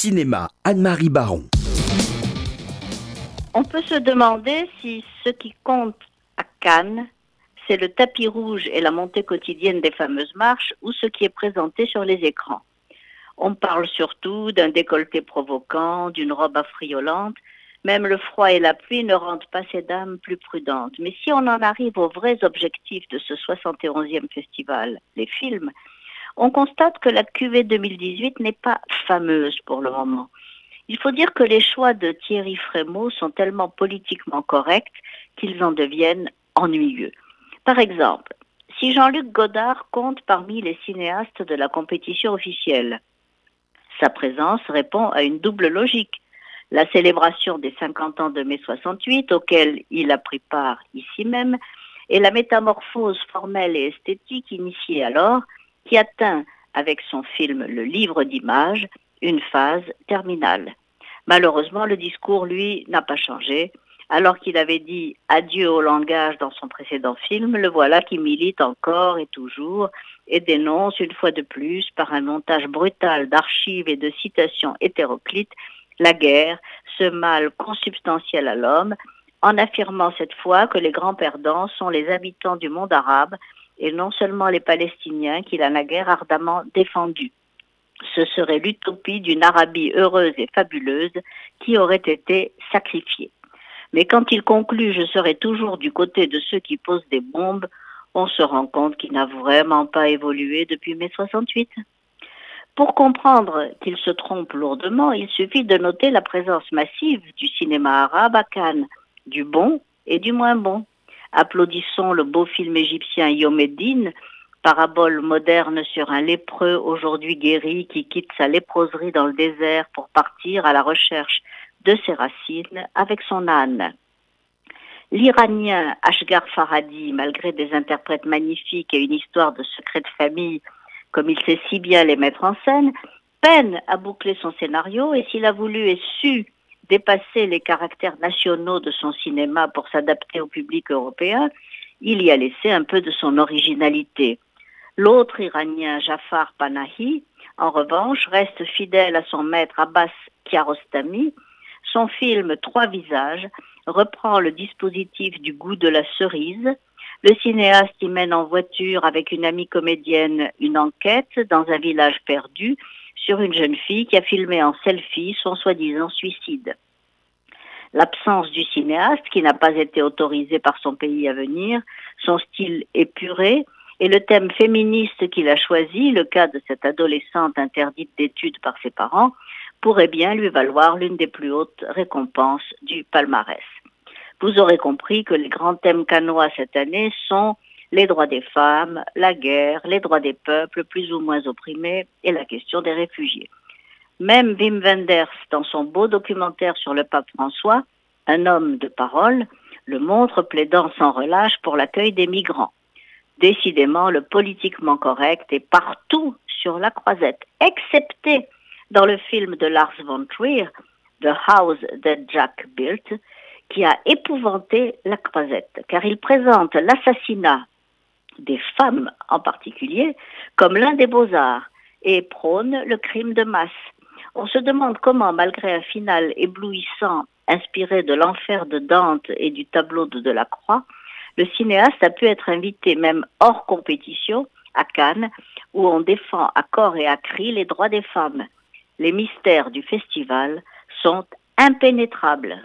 Cinéma, Anne-Marie Baron. On peut se demander si ce qui compte à Cannes, c'est le tapis rouge et la montée quotidienne des fameuses marches ou ce qui est présenté sur les écrans. On parle surtout d'un décolleté provoquant, d'une robe affriolante. Même le froid et la pluie ne rendent pas ces dames plus prudentes. Mais si on en arrive aux vrais objectifs de ce 71e festival, les films, on constate que la QV 2018 n'est pas fameuse pour le moment. Il faut dire que les choix de Thierry Frémaux sont tellement politiquement corrects qu'ils en deviennent ennuyeux. Par exemple, si Jean-Luc Godard compte parmi les cinéastes de la compétition officielle, sa présence répond à une double logique. La célébration des 50 ans de mai 68, auquel il a pris part ici même, et la métamorphose formelle et esthétique initiée alors, qui atteint, avec son film Le livre d'images, une phase terminale. Malheureusement, le discours, lui, n'a pas changé. Alors qu'il avait dit adieu au langage dans son précédent film, le voilà qui milite encore et toujours et dénonce une fois de plus, par un montage brutal d'archives et de citations hétéroclites, la guerre, ce mal consubstantiel à l'homme, en affirmant cette fois que les grands perdants sont les habitants du monde arabe et non seulement les Palestiniens qu'il a naguère ardemment défendus. Ce serait l'utopie d'une Arabie heureuse et fabuleuse qui aurait été sacrifiée. Mais quand il conclut Je serai toujours du côté de ceux qui posent des bombes, on se rend compte qu'il n'a vraiment pas évolué depuis mai 68. Pour comprendre qu'il se trompe lourdement, il suffit de noter la présence massive du cinéma arabe à Cannes, du bon et du moins bon. Applaudissons le beau film égyptien Yomeddin, parabole moderne sur un lépreux aujourd'hui guéri qui quitte sa léproserie dans le désert pour partir à la recherche de ses racines avec son âne. L'Iranien Ashgar Farhadi, malgré des interprètes magnifiques et une histoire de secret de famille, comme il sait si bien les mettre en scène, peine à boucler son scénario et s'il a voulu et su dépasser les caractères nationaux de son cinéma pour s'adapter au public européen, il y a laissé un peu de son originalité. L'autre Iranien, Jafar Panahi, en revanche, reste fidèle à son maître Abbas Kiarostami. Son film Trois visages reprend le dispositif du goût de la cerise. Le cinéaste y mène en voiture avec une amie comédienne une enquête dans un village perdu sur une jeune fille qui a filmé en selfie son soi-disant suicide. L'absence du cinéaste, qui n'a pas été autorisé par son pays à venir, son style épuré, et le thème féministe qu'il a choisi, le cas de cette adolescente interdite d'études par ses parents, pourrait bien lui valoir l'une des plus hautes récompenses du palmarès. Vous aurez compris que les grands thèmes canois cette année sont les droits des femmes, la guerre, les droits des peuples plus ou moins opprimés et la question des réfugiés. Même Wim Wenders, dans son beau documentaire sur le pape François, un homme de parole, le montre plaidant sans relâche pour l'accueil des migrants. Décidément, le politiquement correct est partout sur la croisette, excepté dans le film de Lars von Trier, The House That Jack Built, qui a épouvanté la croisette, car il présente l'assassinat des femmes en particulier comme l'un des beaux-arts et prône le crime de masse. On se demande comment, malgré un final éblouissant inspiré de l'enfer de Dante et du tableau de Delacroix, le cinéaste a pu être invité même hors compétition à Cannes, où on défend à corps et à cri les droits des femmes. Les mystères du festival sont impénétrables.